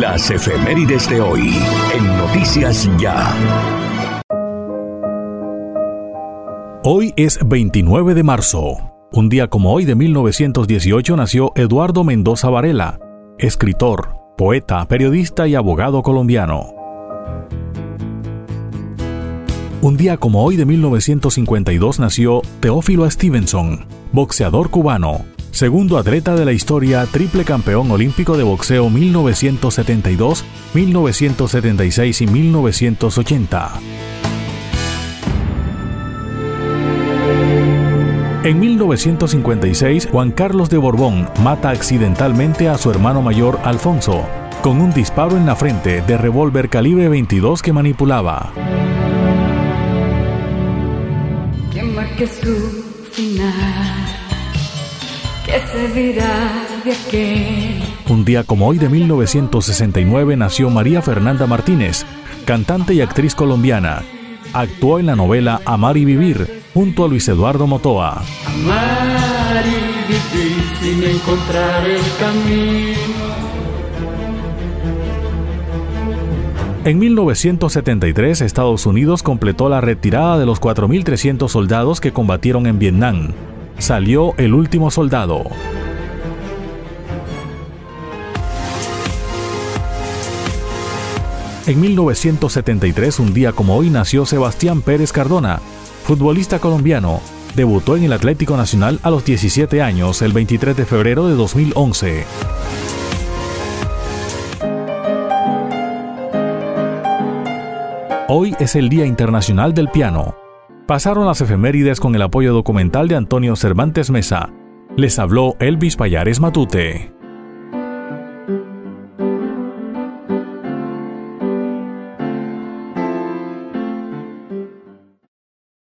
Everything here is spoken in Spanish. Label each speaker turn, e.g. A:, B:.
A: Las efemérides de hoy en Noticias Ya.
B: Hoy es 29 de marzo. Un día como hoy de 1918 nació Eduardo Mendoza Varela, escritor, poeta, periodista y abogado colombiano. Un día como hoy de 1952 nació Teófilo Stevenson, boxeador cubano, segundo atleta de la historia, triple campeón olímpico de boxeo 1972, 1976 y 1980. En 1956, Juan Carlos de Borbón mata accidentalmente a su hermano mayor Alfonso, con un disparo en la frente de revólver calibre 22 que manipulaba. Un día como hoy de 1969 nació María Fernanda Martínez, cantante y actriz colombiana. Actuó en la novela Amar y Vivir, junto a Luis Eduardo Motoa. Amar y vivir sin encontrar el camino. En 1973, Estados Unidos completó la retirada de los 4.300 soldados que combatieron en Vietnam. Salió el último soldado. En 1973, un día como hoy, nació Sebastián Pérez Cardona, futbolista colombiano, debutó en el Atlético Nacional a los 17 años el 23 de febrero de 2011. Hoy es el Día Internacional del Piano. Pasaron las efemérides con el apoyo documental de Antonio Cervantes Mesa. Les habló Elvis Payares Matute.